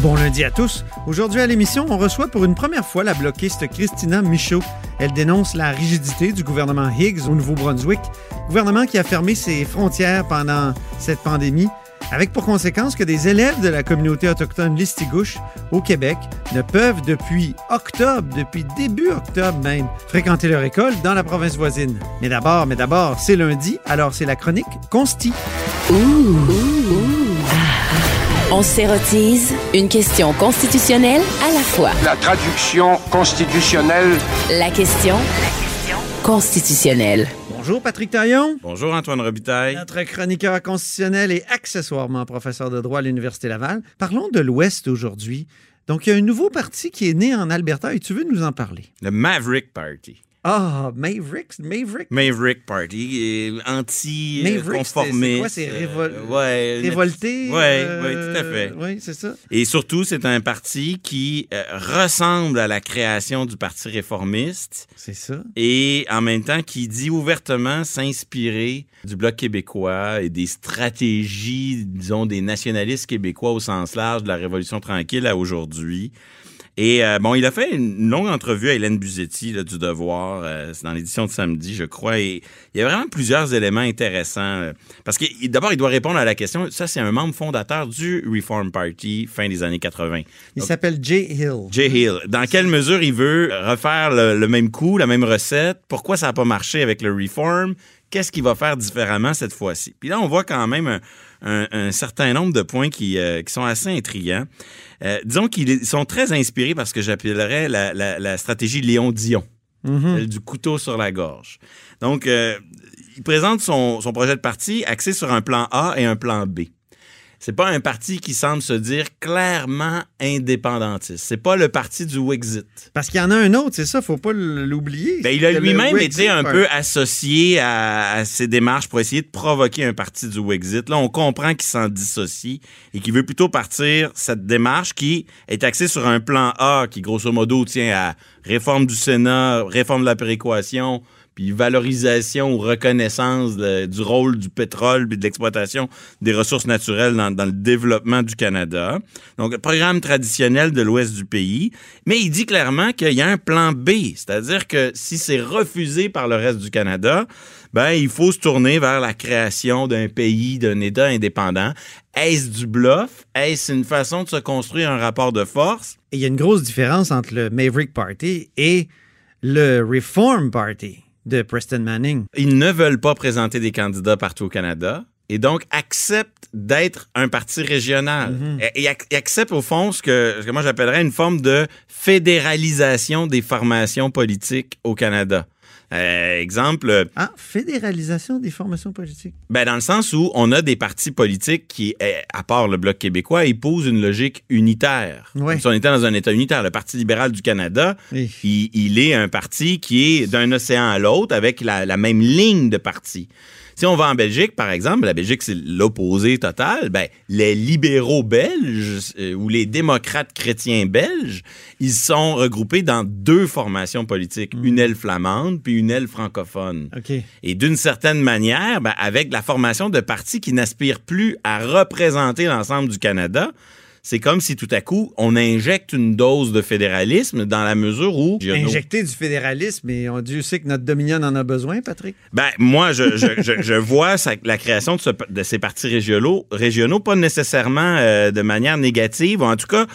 Bon lundi à tous. Aujourd'hui à l'émission, on reçoit pour une première fois la bloquiste Christina Michaud. Elle dénonce la rigidité du gouvernement Higgs au Nouveau-Brunswick, gouvernement qui a fermé ses frontières pendant cette pandémie, avec pour conséquence que des élèves de la communauté autochtone Listigouche au Québec ne peuvent depuis octobre, depuis début octobre même, fréquenter leur école dans la province voisine. Mais d'abord, mais d'abord, c'est lundi, alors c'est la chronique Consti. On s'érotise une question constitutionnelle à la fois. La traduction constitutionnelle La question constitutionnelle. Bonjour Patrick Taillon. Bonjour Antoine Robitaille. Notre chroniqueur constitutionnel et accessoirement professeur de droit à l'Université Laval. Parlons de l'Ouest aujourd'hui. Donc, il y a un nouveau parti qui est né en Alberta et tu veux nous en parler? Le Maverick Party. Ah, Mavericks? Maverick? Maverick Party, Maverick, anti-conformiste. c'est quoi? C'est révol- Euh, ouais, Révolté? Euh, ouais, tout à fait. Oui, c'est ça. Et surtout, c'est un parti qui euh, ressemble à la création du Parti réformiste C'est ça. et en même temps qui dit ouvertement s'inspirer du Bloc québécois et des stratégies, disons, des nationalistes québécois au sens large de la Révolution tranquille à aujourd'hui. Et euh, bon, il a fait une longue entrevue à Hélène Buzetti là, du Devoir, euh, c'est dans l'édition de samedi, je crois, et il y a vraiment plusieurs éléments intéressants. euh, parce que d'abord, il doit répondre à la question, ça c'est un membre fondateur du Reform Party fin des années 80. Il s'appelle Jay Hill. Jay Hill, dans quelle mesure il veut refaire le, le même coup, la même recette? Pourquoi ça n'a pas marché avec le Reform? Qu'est-ce qu'il va faire différemment cette fois-ci? Puis là, on voit quand même un, un- un certain nombre de points qui, euh, qui sont assez intrigants. Euh, disons qu'ils sont très inspirés par ce que j'appellerais la, la- la stratégie Léon Dion, celle du couteau sur la gorge. Donc, euh, il présente son, son projet de parti axé sur un plan A et un plan B. C'est pas un parti qui semble se dire clairement indépendantiste. C'est pas le parti du Wexit. Parce qu'il y en a un autre, c'est ça, faut pas l'oublier. Ben, il a lui-même été un peu associé à, à ces démarches pour essayer de provoquer un parti du Wexit. Là, on comprend qu'il s'en dissocie et qu'il veut plutôt partir cette démarche qui est axée sur un plan A qui, grosso modo, tient à réforme du Sénat, réforme de la péréquation, puis valorisation ou reconnaissance du rôle du pétrole puis de l'exploitation des ressources naturelles dans, le développement du Canada. Donc, programme traditionnel de l'ouest du pays. Mais il dit clairement qu'il y a un plan B, c'est-à-dire que si c'est refusé par le reste du Canada, ben, il faut se tourner vers la création d'un pays, d'un État indépendant. Est-ce du bluff? Est-ce une façon de se construire un rapport de force? Et il y a une grosse différence entre le Maverick Party et le Reform Party de Preston Manning. Ils ne veulent pas présenter des candidats partout au Canada et donc acceptent d'être un parti régional. Et ac- et acceptent au fond ce que, ce que moi j'appellerais une forme de fédéralisation des formations politiques au Canada. Euh, exemple, Ah, fédéralisation des formations politiques. ben dans le sens où on a des partis politiques qui, eh, à part le Bloc québécois, épousent une logique unitaire. Ouais. Si on était dans un État unitaire. Le Parti libéral du Canada, Oui. il, il est un parti qui est d'un océan à l'autre avec la, la même ligne de parti. Si on va en Belgique, par exemple, la Belgique, c'est l'opposé total, ben, les libéraux belges euh, ou les démocrates chrétiens belges, ils sont regroupés dans deux formations politiques, une aile flamande puis une aile francophone. OK. Et d'une certaine manière, ben, avec la formation de partis qui n'aspirent plus à représenter l'ensemble du Canada, c'est comme si tout à coup, on injecte une dose de fédéralisme dans la mesure où... Injecter du fédéralisme, et on Dieu sait que notre Dominion en a besoin, Patrick. Ben, moi, je, je, je, je vois ça- la création de, ce- de ces partis régionaux, régionaux pas nécessairement euh, de manière négative, ou en tout cas,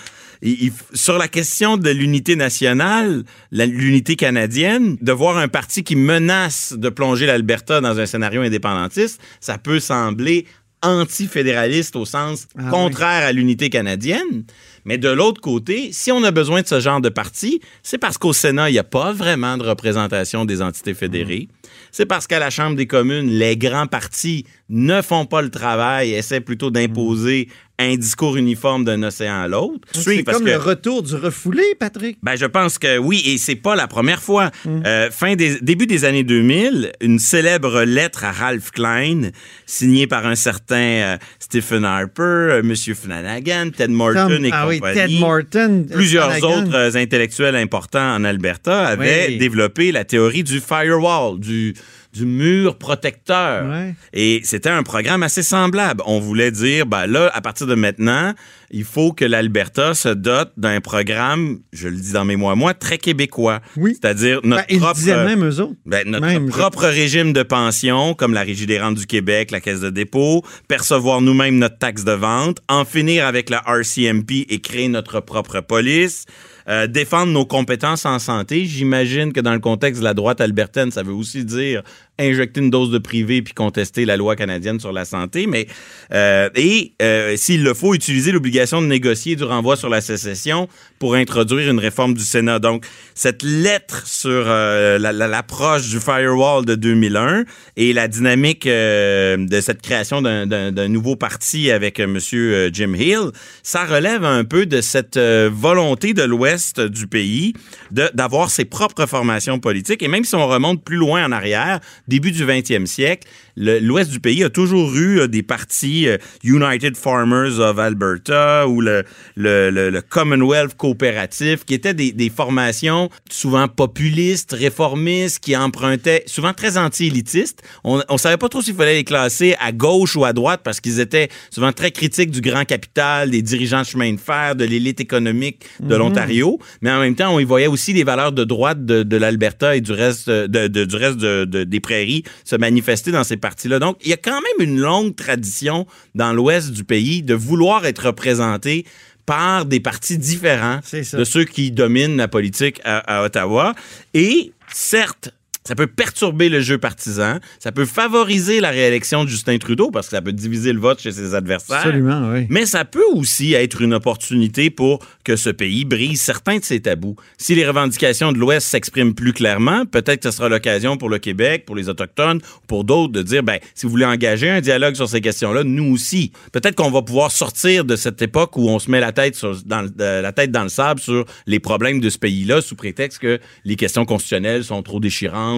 il- il- sur la question de l'unité nationale, l'unité canadienne, de voir un parti qui menace de plonger l'Alberta dans un scénario indépendantiste, ça peut sembler anti-fédéraliste au sens Ah contraire à l'unité canadienne. Mais de l'autre côté, si on a besoin de ce genre de parti, c'est parce qu'au Sénat, il n'y a pas vraiment de représentation des entités fédérées. C'est parce qu'à la Chambre des communes, les grands partis ne font pas le travail, essaient plutôt d'imposer un discours uniforme d'un océan à l'autre. C'est comme que- le retour du refoulé, Patrick. ben, je pense que oui, et c'est pas la première fois. Mm. Euh, fin des, début des années 2000, une célèbre lettre à Ralph Klein, signée par un certain euh, Stephen Harper, euh, Monsieur Flanagan, Ted Morton Comme- et ah oui. Ted Morton. euh, Plusieurs Flanagan. autres intellectuels importants en Alberta avaient Oui. développé la théorie du firewall, du, du mur protecteur. Ouais. Et c'était un programme assez semblable. On voulait dire, ben là, à partir de maintenant, il faut que l'Alberta se dote d'un programme, je le dis dans mes mots à moi, très québécois. Oui. C'est-à-dire notre Ben, propre... même eux autres. Ben, notre Même, je propre régime de pension, comme la Régie des rentes du Québec, la Caisse de dépôt, percevoir nous-mêmes notre taxe de vente, en finir avec la RCMP et créer notre propre police, euh, défendre nos compétences en santé. J'imagine que dans le contexte de la droite albertaine, ça veut aussi dire injecter une dose de privé puis contester la loi canadienne sur la santé. Mais euh, et euh, s'il le faut, utiliser l'obligation de négocier du renvoi sur la sécession pour introduire une réforme du Sénat. Donc cette lettre sur euh, la- la- l'approche du firewall de 2001 et la dynamique de cette création d'un- nouveau parti avec euh, Jim Hill, ça relève un peu de cette volonté de l'Ouest du pays d'avoir ses propres formations politiques. Et même si on remonte plus loin en arrière, début du 20e siècle, le- l'Ouest du pays a toujours eu euh, des partis euh, United Farmers of Alberta ou le, le, le- le Commonwealth coopératif, qui étaient des, des formations souvent populistes, réformistes, qui empruntaient, souvent très anti-élitistes. On ne savait pas trop s'il fallait les classer à gauche ou à droite parce qu'ils étaient souvent très critiques du grand capital, des dirigeants de chemin de fer, de l'élite économique de l'Ontario. Mais en même temps, on y voyait aussi les valeurs de droite de, de l'Alberta et du reste, de, de- du reste de- de- des prairies se manifester dans ces partis-là. Donc, il y a quand même une longue tradition dans l'ouest du pays de vouloir être représenté par des partis différents de ceux qui dominent la politique à, à Ottawa. Et certes, ça peut perturber le jeu partisan, ça peut favoriser la réélection de Justin Trudeau parce que ça peut diviser le vote chez ses adversaires. Absolument, oui. Mais ça peut aussi être une opportunité pour que ce pays brise certains de ses tabous. Si les revendications de l'Ouest s'expriment plus clairement, peut-être que ce sera l'occasion pour le Québec, pour les Autochtones, pour d'autres de dire, ben, si vous voulez engager un dialogue sur ces questions-là, nous aussi. Peut-être qu'on va pouvoir sortir de cette époque où on se met la tête, sur- dans, le- euh, la tête dans le sable sur les problèmes de ce pays-là sous prétexte que les questions constitutionnelles sont trop déchirantes,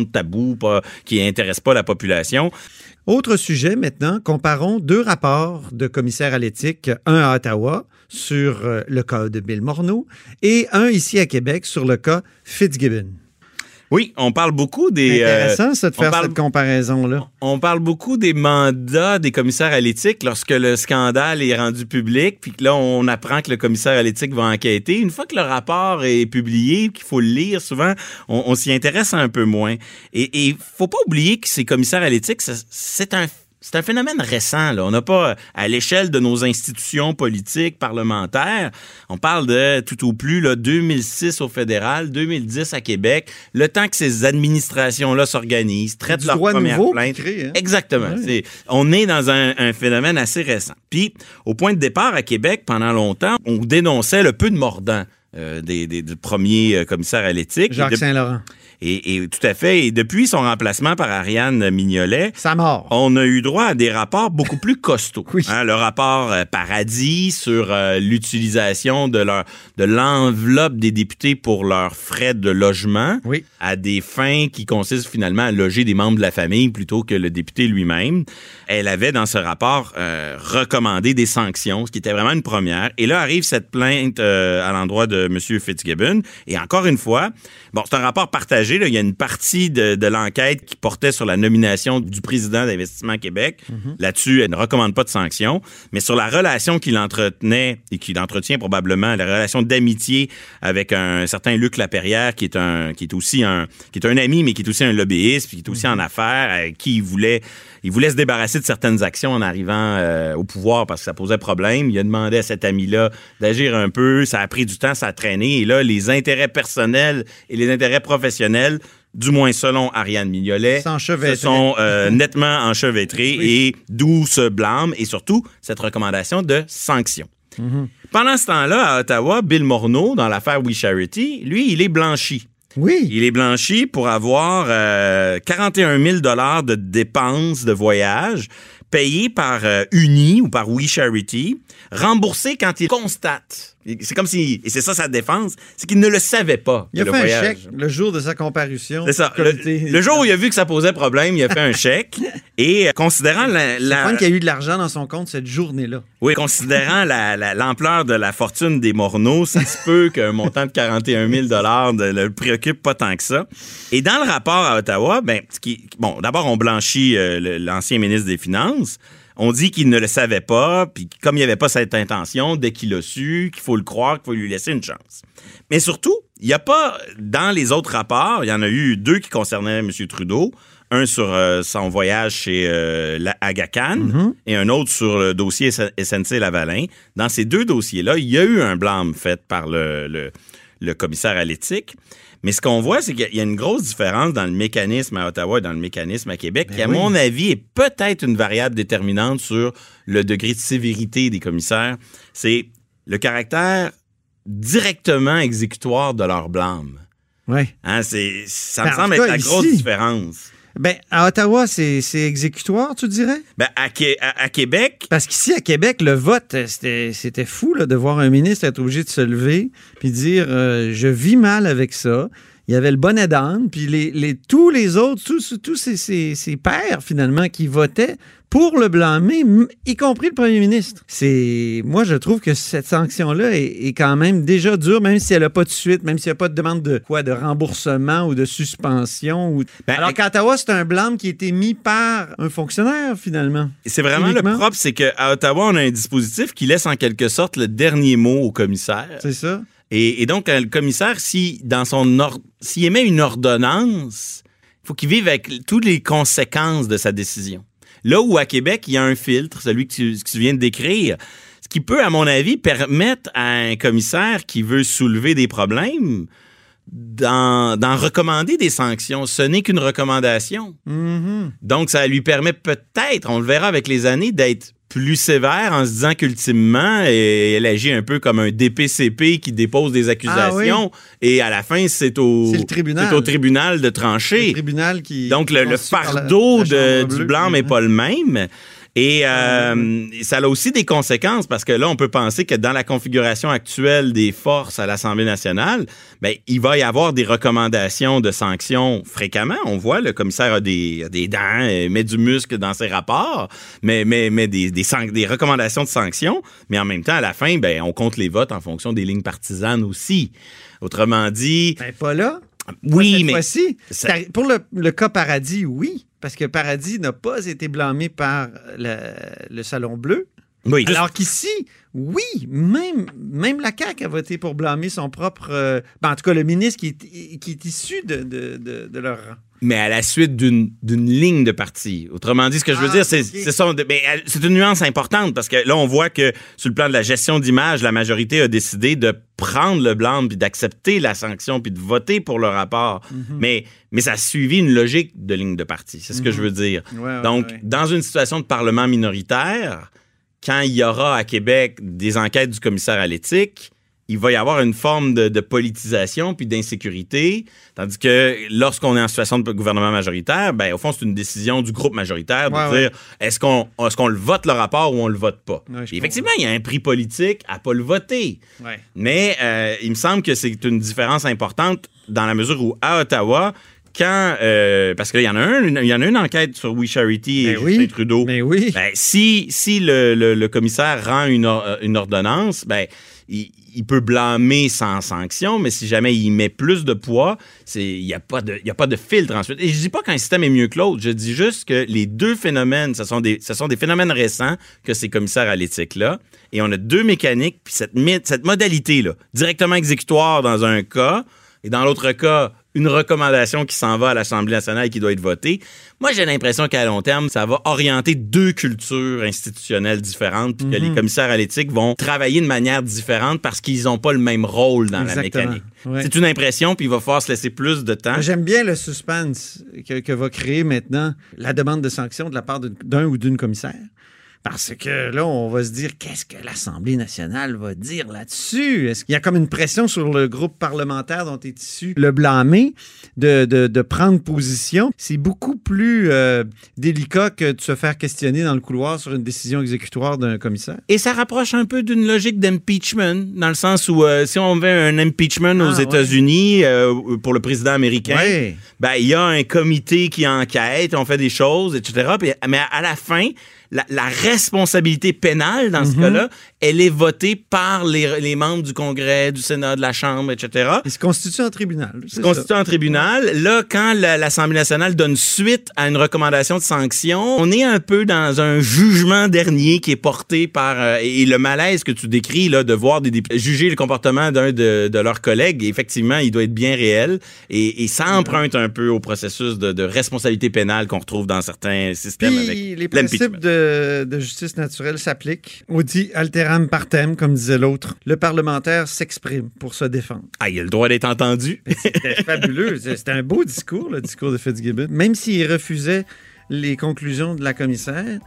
qui intéressent pas la population. Autre sujet maintenant, comparons deux rapports de commissaires à l'éthique, un à Ottawa sur euh, le cas de Bill Morneau et un ici à Québec sur le cas Fitzgibbon. Oui, on parle beaucoup des... euh, Intéressant, ça, de faire parle- cette comparaison-là. On parle beaucoup des mandats des commissaires à l'éthique lorsque le scandale est rendu public, puis que là, on apprend que le commissaire à l'éthique va enquêter. Une fois que le rapport est publié, qu'il faut le lire, souvent, on, on s'y intéresse un peu moins. Et il faut pas oublier que ces commissaires à l'éthique, c'est un c'est un phénomène récent. Là. On n'a pas, à l'échelle de nos institutions politiques, parlementaires, on parle de tout au plus là, 2006 au fédéral, 2010 à Québec, le temps que ces administrations-là s'organisent, traitent Du leur droit première nouveau plainte. qui crée, hein? Exactement. C'est- on est dans un, un phénomène assez récent. Puis, au point de départ à Québec, pendant longtemps, on dénonçait le peu de mordant euh, des, des, du premier euh, commissaire à l'éthique. Jacques Saint-Laurent. Et, et tout à fait. Et depuis son remplacement par Ariane Mignolet, Sa mort. on a eu droit à des rapports beaucoup plus costauds. Oui. Hein, le rapport euh, Paradis sur euh, l'utilisation de leur de l'enveloppe des députés pour leurs frais de logement Oui. à des fins qui consistent finalement à loger des membres de la famille plutôt que le député lui-même. Elle avait dans ce rapport euh, recommandé des sanctions, ce qui était vraiment une première. Et là arrive cette plainte à l'endroit de M. Fitzgibbon. Et encore une fois, bon, c'est un rapport partagé. Là. Il y a une partie de, de l'enquête qui portait sur la nomination du président d'Investissement Québec. Là-dessus, elle ne recommande pas de sanctions. Mais sur la relation qu'il entretenait et qu'il entretient probablement, la relation d'amitié avec un certain Luc Laperrière, qui est un, qui est aussi un, qui est un ami, mais qui est aussi un lobbyiste, puis qui est aussi en affaires, avec qui il voulait, il voulait se débarrasser de certaines actions en arrivant euh, au pouvoir parce que ça posait problème. Il a demandé à cet ami-là d'agir un peu. Ça a pris du temps, ça a traîné. Et là, les intérêts personnels et les intérêts professionnels du moins selon Ariane Mignolet, se sont euh, nettement enchevêtrés et d'où ce blâme et surtout cette recommandation de sanction. Pendant ce temps-là, à Ottawa, Bill Morneau, dans l'affaire We Charity, lui, il est blanchi. Oui. Il est blanchi pour avoir euh, 41 000 dollars de dépenses de voyage payés par euh, Uni ou par We Charity, remboursés quand ils constatent. C'est comme si, et c'est ça sa défense, c'est qu'il ne le savait pas. Il a fait un chèque le jour de sa comparution. C'est ça. Le, jour où il a vu que ça posait problème, il a fait un chèque. Et euh, considérant la, la- qu'il y a eu de l'argent dans son compte cette journée-là. oui, considérant la- la- l'ampleur de la fortune des Morneaux, ça se peut qu'un montant de 41 000 ne le préoccupe pas tant que ça. Et dans le rapport à Ottawa, ben, qui, bon, d'abord, on blanchit euh, l'ancien ministre des Finances. On dit qu'il ne le savait pas, puis comme il n'y avait pas cette intention, dès qu'il l'a su, qu'il faut le croire, qu'il faut lui laisser une chance. Mais surtout, il n'y a pas, dans les autres rapports, il y en a eu deux qui concernaient M. Trudeau. Un sur euh, son voyage chez euh, la Aga Khan et un autre sur le dossier SNC Lavalin. Dans ces deux dossiers-là, il y a eu un blâme fait par le, le- le commissaire à l'éthique. Mais ce qu'on voit, c'est qu'il y a une grosse différence dans le mécanisme à Ottawa et dans le mécanisme à Québec, qui, à oui. mon avis, est peut-être une variable déterminante sur le degré de sévérité des commissaires. C'est le caractère directement exécutoire de leur blâme. Oui. Hein, ça Ben, me en semble être cas, la grosse ici- différence. Ben, à Ottawa, c'est c'est exécutoire, tu dirais? Ben, à, Qué- à- à Québec, Parce qu'ici, à Québec, le vote, c'était c'était fou là, de voir un ministre être obligé de se lever puis dire euh, Je vis mal avec ça. Il y avait le bonnet d'âne, puis les, les- tous les autres, tous, tous ces, ces- ces pères, finalement, qui votaient pour le blâmer, y compris le premier ministre. C'est Moi, je trouve que cette sanction-là est, est quand même déjà dure, même si elle n'a pas de suite, même s'il n'y a pas de demande de quoi, de remboursement ou de suspension. Ou... Ben, Alors qu'à Ottawa, c'est un blâme qui a été mis par un fonctionnaire, finalement. c'est vraiment Uniquement? le propre, c'est qu'à Ottawa, on a un dispositif qui laisse en quelque sorte le dernier mot au commissaire. C'est ça? Et, et donc, euh, le commissaire, si dans son or- s'il émet une ordonnance, il faut qu'il vive avec toutes les conséquences de sa décision. Là où à Québec, il y a un filtre, celui que tu, que tu viens de décrire, ce qui peut, à mon avis, permettre à un commissaire qui veut soulever des problèmes d'en recommander des sanctions. Ce n'est qu'une recommandation. Mhm. Donc, ça lui permet peut-être, on le verra avec les années, d'être plus sévère en se disant qu'ultimement, eh, elle agit un peu comme un DPCP qui dépose des accusations et à la fin, c'est au, tribunal. c'est au tribunal de Le trancher. tribunal qui. Donc, le, la- fardeau la de- Chambre du blanc n'est pas le même. Et euh, ça a aussi des conséquences parce que là, on peut penser que dans la configuration actuelle des forces à l'Assemblée nationale, ben, il va y avoir des recommandations de sanctions fréquemment. On voit, le commissaire a des, a des dents, euh, met du muscle dans ses rapports, mais, mais, mais des, des, des recommandations de sanctions. Mais en même temps, à la fin, ben, on compte les votes en fonction des lignes partisanes aussi. Autrement dit, Ben, pas là. oui, Cette mais fois-ci. ça- Pour le, le cas Paradis, oui. Parce que Paradis n'a pas été blâmé par le, le Salon Bleu. oui, Alors qu'ici, oui, même, même la CAQ a voté pour blâmer son propre. euh, ben, en tout cas, le ministre qui est, qui est issu de, de, de, de leur rang. Mais à la suite d'une ligne de parti. Autrement dit, ce que je veux Ah, dire, c'est euh, c'est une nuance importante parce que là, on voit que sur le plan de la gestion d'image, la majorité a décidé de prendre le blanc puis d'accepter la sanction puis de voter pour le rapport. Mhm. Mais mais ça a suivi une logique de ligne de parti. C'est ce que je veux dire. Mhm. Ouais, ouais, Donc, ouais. dans une situation de parlement minoritaire, quand il y aura à Québec des enquêtes du commissaire à l'éthique, il va y avoir une forme de, de politisation puis d'insécurité, tandis que lorsqu'on est en situation de gouvernement majoritaire, ben au fond c'est une décision du groupe majoritaire de Ouais, dire est-ce qu'on est-ce qu'on le vote le rapport ou on le vote pas? Ouais, effectivement, il y a un prix politique à pas le voter. Mais euh, il me semble que c'est une différence importante dans la mesure où à Ottawa, quand euh, parce qu'il y en a un, une- il y en a une enquête sur We Charity et Ben oui. Trudeau. Mais oui. Ben, si si le, le- le commissaire rend une, or- euh, une ordonnance, ben il, il peut blâmer sans sanction, mais si jamais il met plus de poids, il n'y a pas de filtre ensuite. Et je dis pas qu'un système est mieux que l'autre, je dis juste que les deux phénomènes, ce sont des phénomènes récents que ces commissaires à l'éthique là, et on a deux mécaniques puis cette cette modalité là, directement exécutoire dans un cas et dans l'autre cas une recommandation qui s'en va à l'Assemblée nationale et qui doit être votée. Moi, j'ai l'impression qu'à long terme, ça va orienter deux cultures institutionnelles différentes, puis que Mhm. les commissaires à l'éthique vont travailler de manière différente parce qu'ils n'ont pas le même rôle dans la mécanique. Ouais. C'est une impression, puis il va falloir se laisser plus de temps. J'aime bien le suspense que, que va créer maintenant la demande de sanction de la part d'un ou d'une commissaire. Parce que là, on va se dire, qu'est-ce que l'Assemblée nationale va dire là-dessus? Est-ce qu'il y a comme une pression sur le groupe parlementaire dont est issu le blâmer de, de, de prendre position? C'est beaucoup plus euh, délicat que de se faire questionner dans le couloir sur une décision exécutoire d'un commissaire. Et ça rapproche un peu d'une logique d'impeachment, dans le sens où euh, si on veut un impeachment aux Ah, ouais. États-Unis euh, pour le président américain, Ouais. ben il y a un comité qui enquête, on fait des choses, etc. Puis- mais à la fin, la, la responsabilité pénale dans Mhm. ce cas-là, elle est votée par les, les membres du Congrès, du Sénat, de la Chambre, etc. Il se constitue en tribunal. c'est se constitue en tribunal. Là, quand la- l'Assemblée nationale donne suite à une recommandation de sanction, on est un peu dans un jugement dernier qui est porté par... euh, et le malaise que tu décris, là, de voir des députés juger le comportement d'un de, de leurs collègues, effectivement, il doit être bien réel. Et, et ça emprunte un peu au processus de, de responsabilité pénale qu'on retrouve dans certains systèmes avec les principes l'impeachment. De, de justice naturelle s'appliquent. Audi alteram partem, comme disait l'autre. Le parlementaire s'exprime pour se défendre. Ah, il a le droit d'être entendu. C'était fabuleux. C'était un beau discours, le discours de Fitzgibbon. Même s'il refusait les conclusions de la commissaire,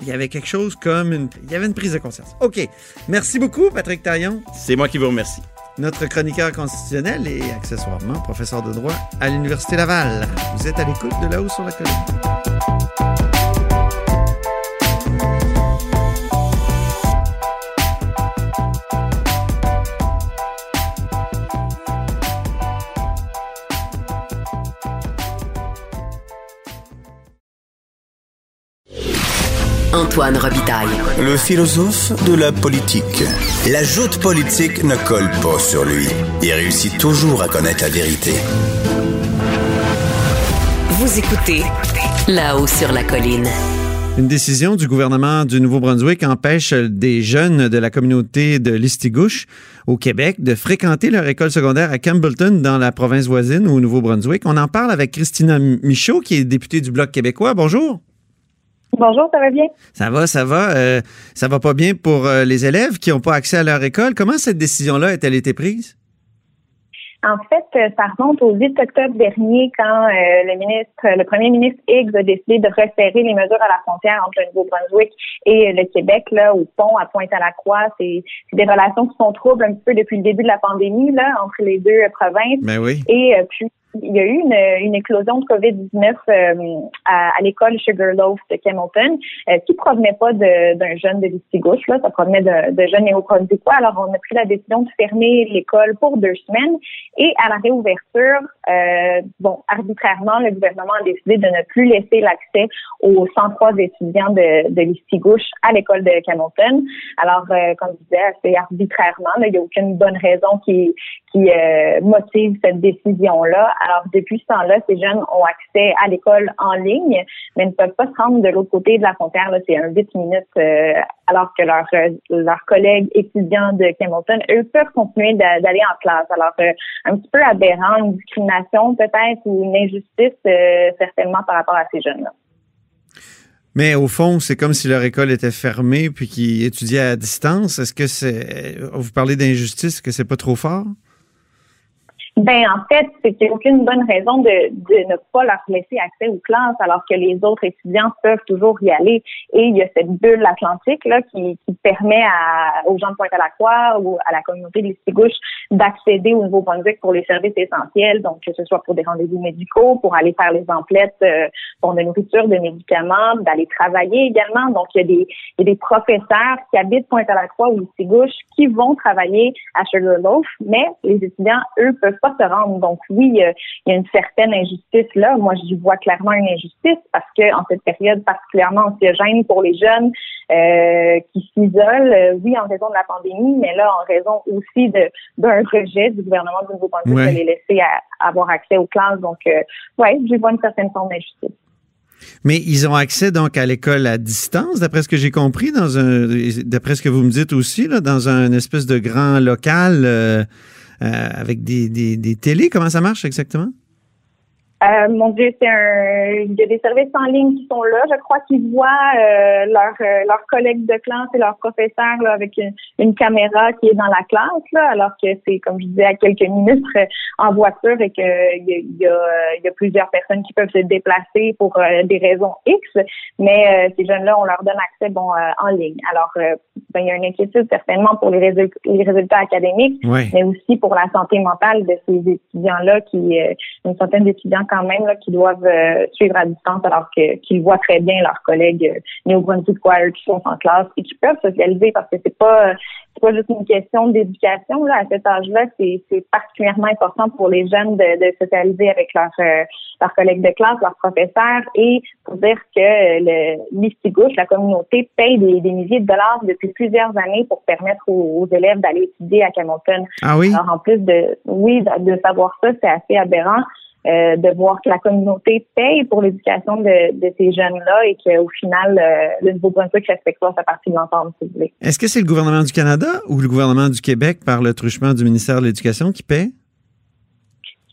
il y avait quelque chose comme une... Il y avait une prise de conscience. OK. Merci beaucoup, Patrick Taillon, C'est moi qui vous remercie. notre chroniqueur constitutionnel et accessoirement professeur de droit à l'Université Laval. Vous êtes à l'écoute de là-haut sur la colline. Antoine Robitaille. Le philosophe de la politique. La joute politique ne colle pas sur lui. Il réussit toujours à connaître la vérité. Vous écoutez là-haut sur la colline. Une décision du gouvernement du Nouveau-Brunswick empêche des jeunes de la communauté de Listigouche au Québec de fréquenter leur école secondaire à Campbellton dans la province voisine au Nouveau-Brunswick. On en parle avec Christina Michaud, qui est députée du Bloc québécois. Bonjour. Bonjour, ça va bien? Ça va, ça va. Euh, ça va pas bien pour euh, les élèves qui n'ont pas accès à leur école. Comment cette décision-là a-t-elle été prise? En fait, euh, ça remonte au 8 octobre dernier quand euh, le ministre, le premier ministre Higgs a décidé de resserrer les mesures à la frontière entre le Nouveau-Brunswick et le Québec, là, au pont à Pointe-à-la-Croix. C'est c'est des relations qui sont troubles un petit peu depuis le début de la pandémie, là, entre les deux provinces. Ben oui. Et puis, il y a eu une, une éclosion de COVID-19 euh, à, à l'école Sugarloaf de Camelton, euh, qui provenait pas d'un jeune de Listigouche, là, ça provenait de, de jeunes néo-brunswickois. Alors, on a pris la décision de fermer l'école pour deux semaines. Et à la réouverture, euh, bon, arbitrairement, le gouvernement a décidé de ne plus laisser l'accès aux 103 étudiants de, de Listigouche à l'école de Camelton. Alors, euh, comme je disais, c'est arbitrairement, il n'y a aucune bonne raison qui, qui euh, motive cette décision-là. Alors, depuis ce temps-là, ces jeunes ont accès à l'école en ligne, mais ne peuvent pas se rendre de l'autre côté de la frontière. C'est un 8 minutes, euh, alors que leurs euh, leurs collègues étudiants de Camelton, eux, peuvent continuer d'a- d'aller en classe. Alors, euh, un petit peu aberrant, une discrimination peut-être ou une injustice, certainement, par rapport à ces jeunes-là. Mais au fond, c'est comme si leur école était fermée puis qu'ils étudiaient à distance. Est-ce que c'est. Vous parlez d'injustice, que c'est pas trop fort? Ben en fait, c'est n'y a aucune bonne raison de, de ne pas leur laisser accès aux classes alors que les autres étudiants peuvent toujours y aller. Et il y a cette bulle atlantique là qui, qui permet à, aux gens de Pointe-à-la-Croix ou à la communauté des Stigouches d'accéder au Nouveau-Brunswick pour les services essentiels, donc que ce soit pour des rendez-vous médicaux, pour aller faire les emplettes euh, pour de nourriture, de médicaments, d'aller travailler également. Donc il y a des, il y a des professeurs qui habitent Pointe-à-la-Croix ou Stigouche qui vont travailler à Sugarloaf, mais les étudiants, eux, peuvent pas se rendre. Donc oui, euh, il y a une certaine injustice là. Moi, j'y vois clairement une injustice parce que en cette période particulièrement anxiogène pour les jeunes euh, qui s'isolent, euh, oui, en raison de la pandémie, mais là, en raison aussi d'un rejet du gouvernement du Nouveau-Brunswick Ouais. de les laisser à- avoir accès aux classes. Donc, euh, ouais, j'y vois une certaine forme d'injustice. Mais ils ont accès donc à l'école à distance, d'après ce que j'ai compris, dans un, d'après ce que vous me dites aussi, là, dans un espèce de grand local euh, avec des, des, des télés. Comment ça marche exactement? Euh, mon Dieu, c'est un. Il y a des services en ligne qui sont là. Je crois qu'ils voient euh, leurs euh, leurs collègues de classe et leurs professeurs là, avec une, une, caméra qui est dans la classe, là, alors que c'est, comme je disais, à quelques minutes euh, en voiture et qu'il y, y, a, il y a plusieurs personnes qui peuvent se déplacer pour des raisons X. Mais ces jeunes-là, on leur donne accès bon en ligne. Alors, ben, il y a une inquiétude certainement pour les, résultats, les résultats académiques, mais aussi pour la santé mentale de ces étudiants-là, qui une centaine d'étudiants quand même là, qui doivent euh, suivre à distance alors que qu'ils voient très bien leurs collègues euh, néo-brunswick qui sont en classe et qui peuvent socialiser parce que c'est pas c'est pas juste une question d'éducation là à cet âge-là, c'est c'est particulièrement important pour les jeunes de, de socialiser avec leurs euh, leurs collègues de classe, leurs professeurs et pour dire que le l'Istigouche, la communauté paye des, des, milliers de dollars depuis plusieurs années pour permettre aux, élèves d'aller étudier à Camelton. Ah oui? Alors en plus de oui de, de savoir ça, c'est assez aberrant. Euh, de voir que la communauté paye pour l'éducation de, de, ces jeunes-là et qu'au final, euh, le Nouveau-Brunswick respecte pas sa partie de l'entente, si vous voulez. Est-ce que c'est le gouvernement du Canada ou le gouvernement du Québec par le truchement du ministère de l'Éducation qui paie?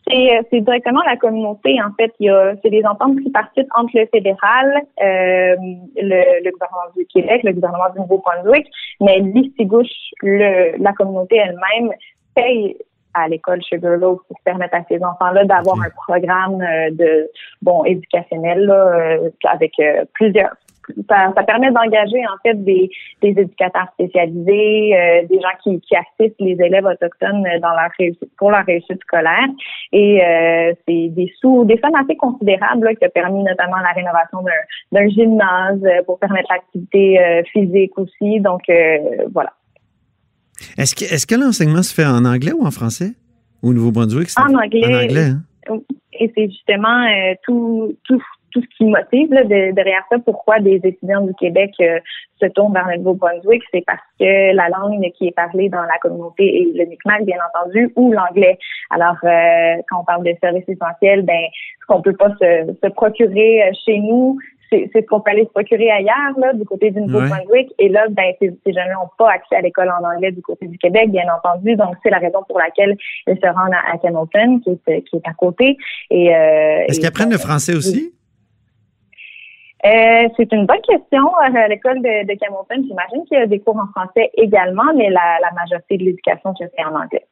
C'est, euh, directement la communauté, en fait. Il y a, c'est des ententes tripartites entre le fédéral, euh, le, le, gouvernement du Québec, le gouvernement du Nouveau-Brunswick, mais l'Istigouche, la communauté elle-même paye à l'école Sugarloaf pour permettre à ces enfants-là d'avoir un programme euh, de bon éducationnel là, euh, avec euh, plusieurs ça, ça, permet d'engager en fait des, des éducateurs spécialisés, des gens qui, qui, assistent les élèves autochtones dans leur réussite, pour leur réussite scolaire. Et c'est des sous, des sommes assez considérables là, qui ont permis notamment la rénovation d'un gymnase pour permettre l'activité physique aussi. Donc voilà. Est-ce que, est que l'enseignement se fait en anglais ou en français? Au Nouveau-Brunswick? En anglais. En anglais, hein? Et c'est justement euh, tout, tout, tout ce qui motive là, derrière ça, pourquoi des étudiants du Québec euh, se tournent vers le Nouveau-Brunswick, c'est parce que la langue qui est parlée dans la communauté est le Mi'kmaq, bien entendu, ou l'anglais. Alors, euh, quand on parle de services essentiels, ben, ce qu'on peut pas se, se procurer chez nous, c'est ce qu'on peut aller se procurer ailleurs, là, du côté du Nouveau-Brunswick. Et là, ben, ces, ces jeunes n'ont pas accès à l'école en anglais du côté du Québec, bien entendu. Donc, c'est la raison pour laquelle ils se rendent à, à Hamilton, qui est, qui est à côté. Et, euh, Est-ce qu'ils apprennent le français aussi? Euh, c'est une bonne question. Euh, à l'école de, de Hamilton, j'imagine qu'il y a des cours en français également, mais la, la majorité de l'éducation se fait en anglais.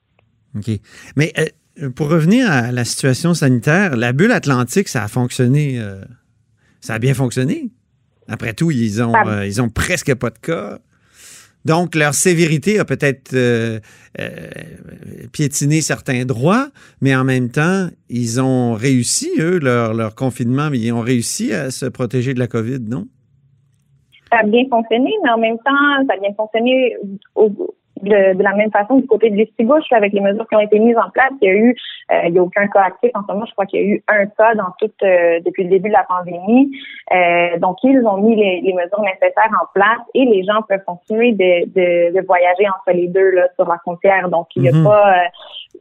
OK. Mais euh, pour revenir à la situation sanitaire, la bulle atlantique, ça a fonctionné euh, ça a bien fonctionné. Après tout, ils ont, euh, ils ont presque pas de cas. Donc, leur sévérité a peut-être euh, euh, piétiné certains droits, mais en même temps, ils ont réussi, eux, leur, leur confinement, mais ils ont réussi à se protéger de la COVID, non? Ça a bien fonctionné, mais en même temps, ça a bien fonctionné au, de, de, la même façon du côté de l'Estigouche, avec les mesures qui ont été mises en place, il y a eu, euh, il y a aucun cas actif en ce moment. Je crois qu'il y a eu un cas dans toute euh, depuis le début de la pandémie. Euh, donc ils ont mis les, les, mesures nécessaires en place et les gens peuvent continuer de, de, de voyager entre les deux là, sur la frontière. Donc il n'y a mm-hmm. pas,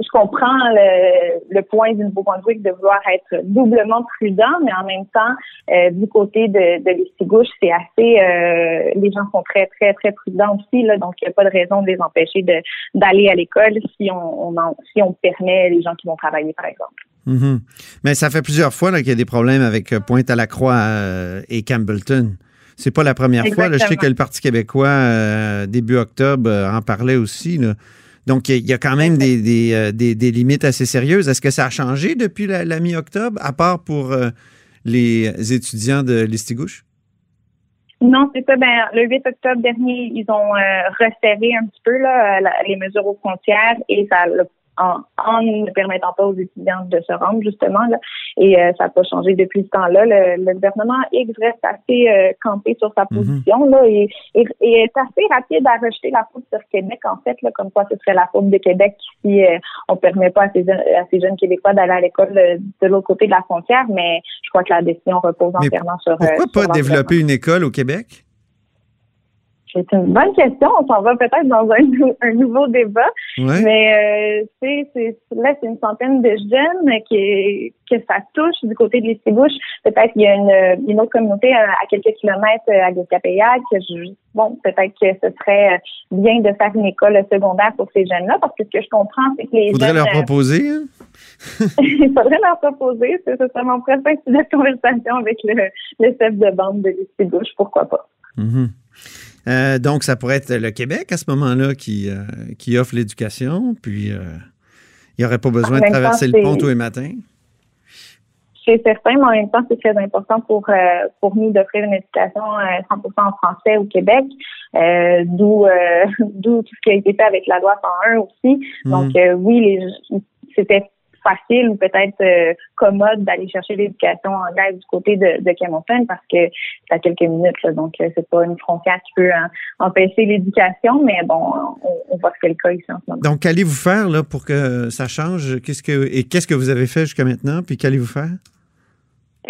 je comprends le, le point du Nouveau-Brunswick de vouloir être doublement prudent, mais en même temps du côté de, de l'Estigouche, c'est assez, les gens sont très très très prudents aussi là, donc il n'y a pas de raison de les empêcher d'aller à l'école si on, si on permet les gens qui vont travailler, par exemple. Mm-hmm. Mais ça fait plusieurs fois qu'il y a des problèmes avec euh, Pointe-à-la-Croix euh, et Campbellton. C'est pas la première fois. je sais que le Parti québécois, euh, début octobre, en parlait aussi. Donc, il y, a quand même des, des, limites assez sérieuses. Est-ce que ça a changé depuis la, la mi-octobre, à part pour les étudiants de l'Estigouche? Non, c'est ça. Ben, le 8 octobre dernier, ils ont euh, resserré un petit peu là, les mesures aux frontières et ça en, en, ne permettant pas aux étudiants de se rendre justement là. Et euh, ça n'a pas changé depuis ce temps-là. Le, gouvernement X reste assez euh, campé sur sa mhm. position là et, et, est assez rapide à rejeter la faute sur Québec en fait là, comme quoi ce serait la faute de Québec si euh, on permet pas à ces, à ces jeunes Québécois d'aller à l'école de l'autre côté de la frontière. Mais je crois que la décision repose entièrement sur. Pourquoi pas développer une école au Québec? C'est une bonne question. On s'en va peut-être dans un, un, nouveau débat. Mais euh, c'est là, c'est une centaine de jeunes qui que ça touche du côté de l'Estébouche. Peut-être qu'il y a une, une, autre communauté à, quelques kilomètres euh, à Guescapéac. Bon, peut-être que ce serait bien de faire une école secondaire pour ces jeunes-là, parce que ce que je comprends, c'est que les Faudrait leur proposer, hein? Il faudrait leur proposer. C'est mon prochain sujet de conversation avec le, le chef de bande de l'Ici Gauche. Pourquoi pas? Mhm. Euh, donc, ça pourrait être le Québec à ce moment-là qui, euh, qui offre l'éducation, puis euh, il n'y aurait pas besoin de temps, traverser le pont tous les matins. C'est certain, mais en même temps, c'est très important pour pour nous d'offrir une éducation euh, 100% en français au Québec, d'où d'où tout ce qui a été fait avec la loi 101 aussi. Donc euh, oui, c'était facile ou peut-être euh, commode d'aller chercher l'éducation anglaise du côté de, de parce que c'est à quelques minutes, là, donc euh, c'est pas une frontière qui peut hein, empêcher l'éducation, mais bon, on, on voit que c'est le cas ici en ce moment. Donc, qu'allez-vous faire là, pour que ça change? Qu'est-ce que, et qu'est-ce que vous avez fait jusqu'à maintenant? Puis qu'allez-vous faire?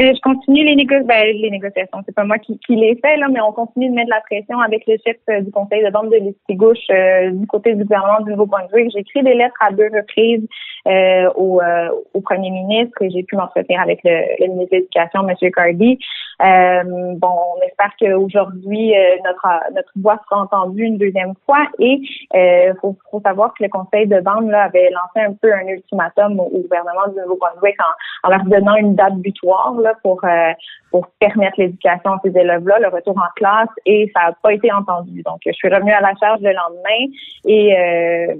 Euh, je continue les, négo ben, les négociations. C'est pas moi qui, qui les fais, là, mais on continue de mettre de la pression avec le chef euh, du conseil de vente de l'Estie-Gauche euh, du côté du gouvernement du Nouveau-Brunswick. J'ai écrit des lettres à deux reprises euh, au, euh, au premier ministre et j'ai pu m'entretenir avec le, le ministre de l'Éducation, M. Cardi. Euh, bon, on espère qu'aujourd'hui, euh, notre, notre voix sera entendue une deuxième fois et il faut, faut savoir que le conseil de vente là, avait lancé un peu un ultimatum au, gouvernement du Nouveau-Brunswick en, leur donnant une date butoir là, pour, euh, pour permettre l'éducation à ces élèves-là, le retour en classe, et ça n'a pas été entendu. Donc, je suis revenue à la charge le lendemain et euh,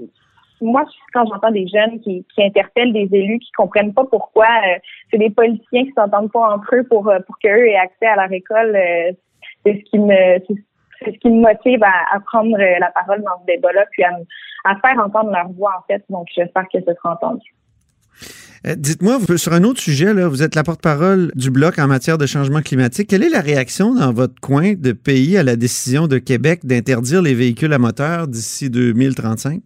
moi, quand j'entends des jeunes qui, interpellent des élus qui comprennent pas pourquoi euh, c'est des politiciens qui s'entendent pas entre eux pour, euh, pour qu'eux aient accès à leur école, euh, c'est ce qui me c'est ce qui me motive à, prendre la parole dans ce débat-là, puis à, faire entendre leur voix, en fait. Donc, j'espère que ce sera entendu. Dites-moi, sur un autre sujet, là, vous êtes la porte-parole du Bloc en matière de changement climatique. Quelle est la réaction dans votre coin de pays à la décision de Québec d'interdire les véhicules à moteur d'ici 2035?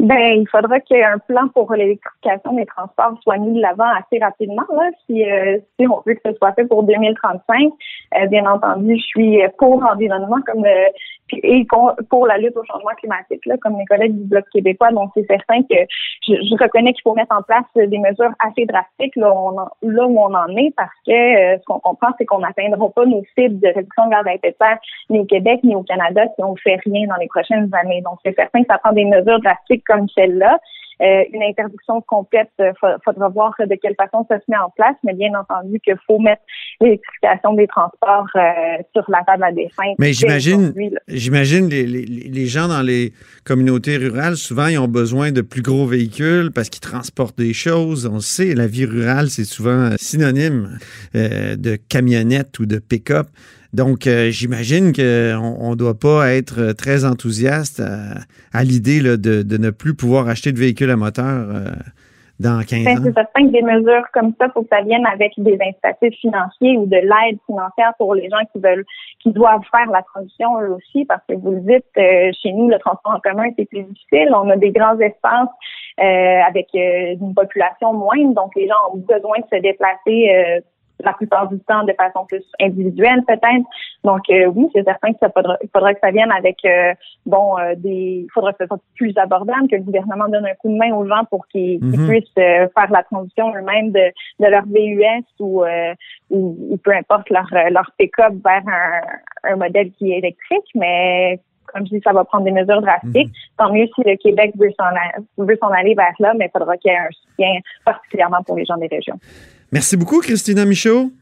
Ben, il faudra qu'il plan pour l'électrification des transports soit mis de l'avant assez rapidement, là, si, euh, si on veut que ce soit fait pour 2035. Euh, bien entendu, je suis pour l'environnement comme euh, puis- et pour la lutte au changement climatique, là, comme mes collègues du Bloc québécois. Donc, c'est certain que je, reconnais qu'il faut mettre en place des mesures assez drastiques là où on en est, parce que euh, ce qu'on comprend, c'est qu'on n'atteindra pas nos cibles de réduction de gaz à effet de serre ni au Québec ni au Canada si on ne fait rien dans les prochaines années. Donc, c'est certain que ça prend des mesures drastiques comme celle-là. Euh, une interdiction complète, il faudra voir de quelle façon ça se met en place, mais bien entendu qu'il faut mettre l'électrification des transports euh, sur la table à des fins. Mais j'imagine, j'imagine les, les, les gens dans les communautés rurales, souvent, ils ont besoin de plus gros véhicules parce qu'ils transportent des choses. On le sait, la vie rurale, c'est souvent synonyme euh, de camionnette ou de pick-up. Donc, euh, j'imagine qu'on ne doit pas être très enthousiaste à, à l'idée de, de ne plus pouvoir acheter de véhicules à moteur euh, dans 15 Ben, ans. c'est certain que des mesures comme ça, faut que ça vienne avec des incitatifs financiers ou de l'aide financière pour les gens qui veulent, qui doivent faire la transition eux aussi, parce que vous le dites, euh, chez nous, le transport en commun, c'est plus difficile. On a des grands espaces euh, avec euh, une population moindre, donc les gens ont besoin de se déplacer euh, la plupart du temps de façon plus individuelle peut-être. Donc euh, oui, c'est certain que ça faudra, faudra que ça vienne avec euh, bon euh, des il faudra que ce soit plus abordable, que le gouvernement donne un coup de main aux gens pour qu'ils Mhm. puissent euh, faire la transition eux-mêmes de, de leur VUS ou, euh, ou, ou peu importe leur, leur pick-up vers un, un modèle qui est électrique, mais comme je dis, ça va prendre des mesures drastiques. Tant mieux si le Québec veut s'en a- veut s'en aller vers là, mais il faudra qu'il y ait un soutien particulièrement pour les gens des régions. Merci beaucoup, Christina Michaud.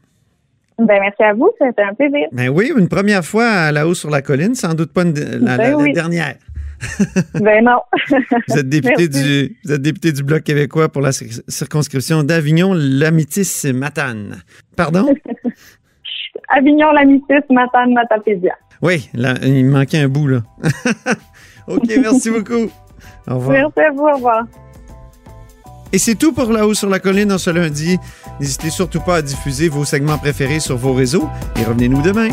Ben, merci à vous, c'était un plaisir. Ben oui, une première fois hausse sur la colline, sans doute pas une- la, Ben la oui. dernière. Ben non. Vous êtes député du, vous êtes député du Bloc québécois pour la cir- circonscription d'Avignon, Lamitis, Matane. Pardon? Avignon, Lamitis, Matane, Matapédia. Oui, là, il manquait un bout, là. OK, merci beaucoup. Au revoir. Merci à vous, au revoir. Et c'est tout pour La Haut sur la colline en ce lundi. N'hésitez surtout pas à diffuser vos segments préférés sur vos réseaux et revenez-nous demain.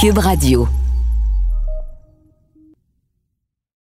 Cube Radio.